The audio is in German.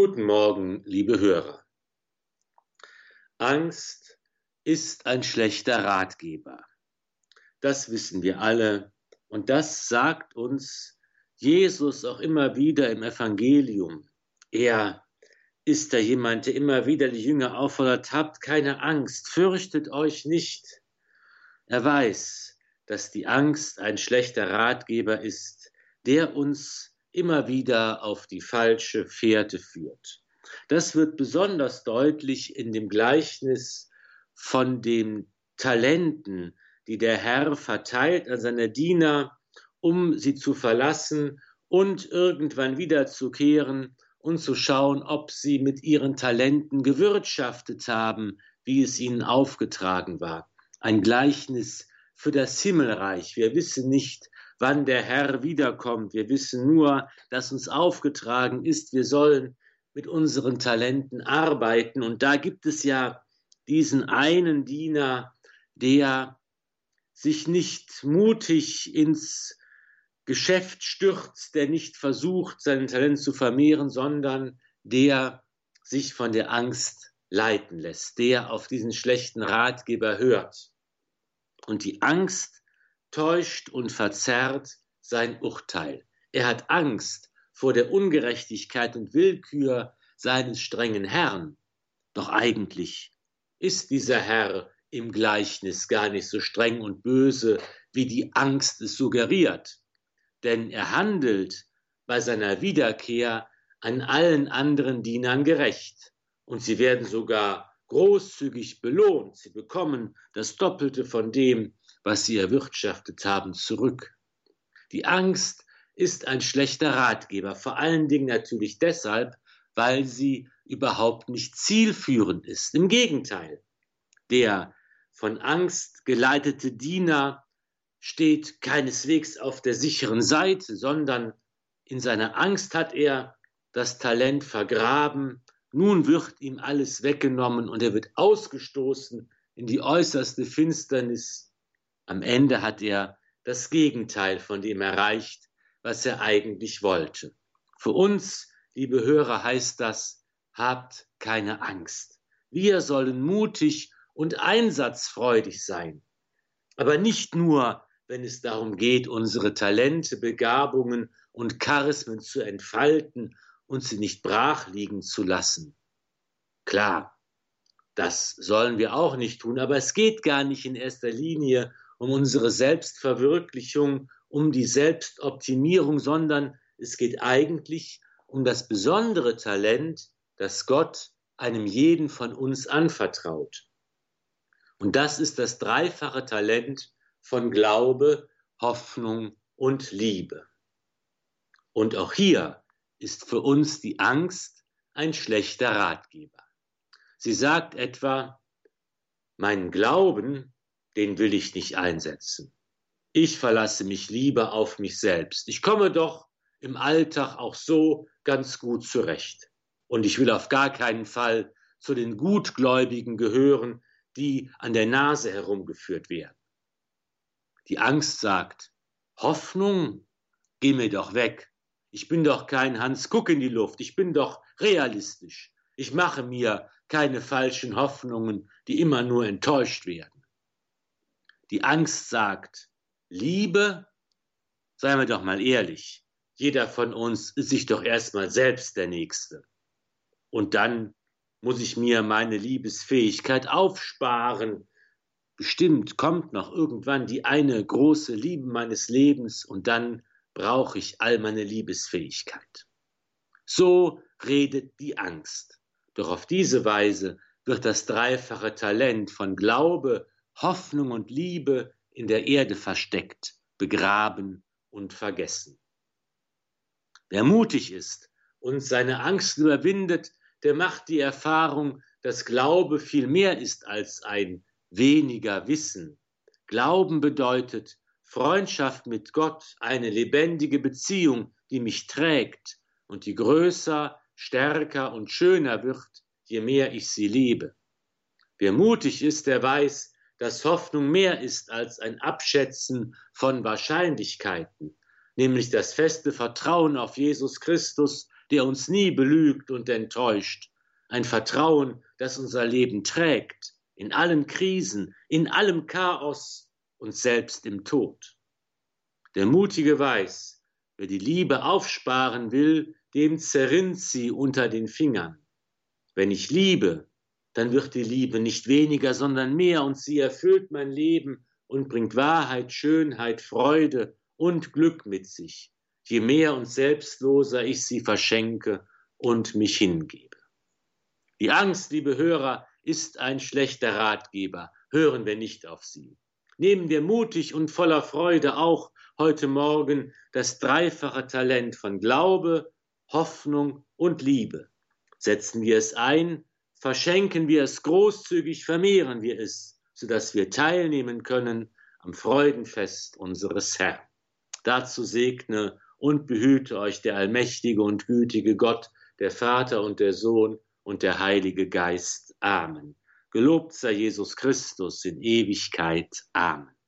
Guten Morgen, liebe Hörer. Angst ist ein schlechter Ratgeber. Das wissen wir alle und das sagt uns Jesus auch immer wieder im Evangelium. Er ist da jemand, der immer wieder die Jünger auffordert, habt keine Angst, fürchtet euch nicht. Er weiß, dass die Angst ein schlechter Ratgeber ist, der uns immer wieder auf die falsche Fährte führt. Das wird besonders deutlich in dem Gleichnis von den Talenten, die der Herr verteilt an seine Diener, um sie zu verlassen und irgendwann wiederzukehren und zu schauen, ob sie mit ihren Talenten gewirtschaftet haben, wie es ihnen aufgetragen war. Ein Gleichnis für das Himmelreich. Wir wissen nicht, wann der Herr wiederkommt. Wir wissen nur, dass uns aufgetragen ist, wir sollen mit unseren Talenten arbeiten. Und da gibt es ja diesen einen Diener, der sich nicht mutig ins Geschäft stürzt, der nicht versucht, sein Talent zu vermehren, sondern der sich von der Angst leiten lässt, der auf diesen schlechten Ratgeber hört. Und die Angst täuscht und verzerrt sein Urteil. Er hat Angst vor der Ungerechtigkeit und Willkür seines strengen Herrn. Doch eigentlich ist dieser Herr im Gleichnis gar nicht so streng und böse, wie die Angst es suggeriert. Denn er handelt bei seiner Wiederkehr an allen anderen Dienern gerecht. Und sie werden sogar großzügig belohnt. Sie bekommen das Doppelte von dem, was sie erwirtschaftet haben, zurück. Die Angst ist ein schlechter Ratgeber, vor allen Dingen natürlich deshalb, weil sie überhaupt nicht zielführend ist. Im Gegenteil, der von Angst geleitete Diener steht keineswegs auf der sicheren Seite, sondern in seiner Angst hat er das Talent vergraben, nun wird ihm alles weggenommen und er wird ausgestoßen in die äußerste Finsternis am Ende hat er das Gegenteil von dem erreicht, was er eigentlich wollte. Für uns, liebe Hörer, heißt das, habt keine Angst. Wir sollen mutig und einsatzfreudig sein. Aber nicht nur, wenn es darum geht, unsere Talente, Begabungen und Charismen zu entfalten und sie nicht brach liegen zu lassen. Klar, das sollen wir auch nicht tun, aber es geht gar nicht in erster Linie um unsere Selbstverwirklichung, um die Selbstoptimierung, sondern es geht eigentlich um das besondere Talent, das Gott einem jeden von uns anvertraut. Und das ist das dreifache Talent von Glaube, Hoffnung und Liebe. Und auch hier ist für uns die Angst ein schlechter Ratgeber. Sie sagt etwa, mein Glauben den will ich nicht einsetzen. Ich verlasse mich lieber auf mich selbst. Ich komme doch im Alltag auch so ganz gut zurecht. Und ich will auf gar keinen Fall zu den Gutgläubigen gehören, die an der Nase herumgeführt werden. Die Angst sagt, Hoffnung, geh mir doch weg. Ich bin doch kein Hans Guck in die Luft, ich bin doch realistisch. Ich mache mir keine falschen Hoffnungen, die immer nur enttäuscht werden. Die Angst sagt, Liebe, seien wir doch mal ehrlich, jeder von uns ist sich doch erstmal selbst der Nächste. Und dann muss ich mir meine Liebesfähigkeit aufsparen. Bestimmt kommt noch irgendwann die eine große Liebe meines Lebens und dann brauche ich all meine Liebesfähigkeit. So redet die Angst. Doch auf diese Weise wird das dreifache Talent von Glaube, Hoffnung und Liebe in der Erde versteckt, begraben und vergessen. Wer mutig ist und seine Angst überwindet, der macht die Erfahrung, dass Glaube viel mehr ist als ein weniger Wissen. Glauben bedeutet Freundschaft mit Gott, eine lebendige Beziehung, die mich trägt und die größer, stärker und schöner wird, je mehr ich sie liebe. Wer mutig ist, der weiß, dass Hoffnung mehr ist als ein Abschätzen von Wahrscheinlichkeiten, nämlich das feste Vertrauen auf Jesus Christus, der uns nie belügt und enttäuscht, ein Vertrauen, das unser Leben trägt, in allen Krisen, in allem Chaos und selbst im Tod. Der Mutige weiß, wer die Liebe aufsparen will, dem zerrinnt sie unter den Fingern. Wenn ich liebe, dann wird die Liebe nicht weniger, sondern mehr, und sie erfüllt mein Leben und bringt Wahrheit, Schönheit, Freude und Glück mit sich, je mehr und selbstloser ich sie verschenke und mich hingebe. Die Angst, liebe Hörer, ist ein schlechter Ratgeber. Hören wir nicht auf sie. Nehmen wir mutig und voller Freude auch heute Morgen das dreifache Talent von Glaube, Hoffnung und Liebe. Setzen wir es ein, verschenken wir es großzügig, vermehren wir es, sodass wir teilnehmen können am Freudenfest unseres Herrn. Dazu segne und behüte euch der allmächtige und gütige Gott, der Vater und der Sohn und der Heilige Geist. Amen. Gelobt sei Jesus Christus in Ewigkeit. Amen.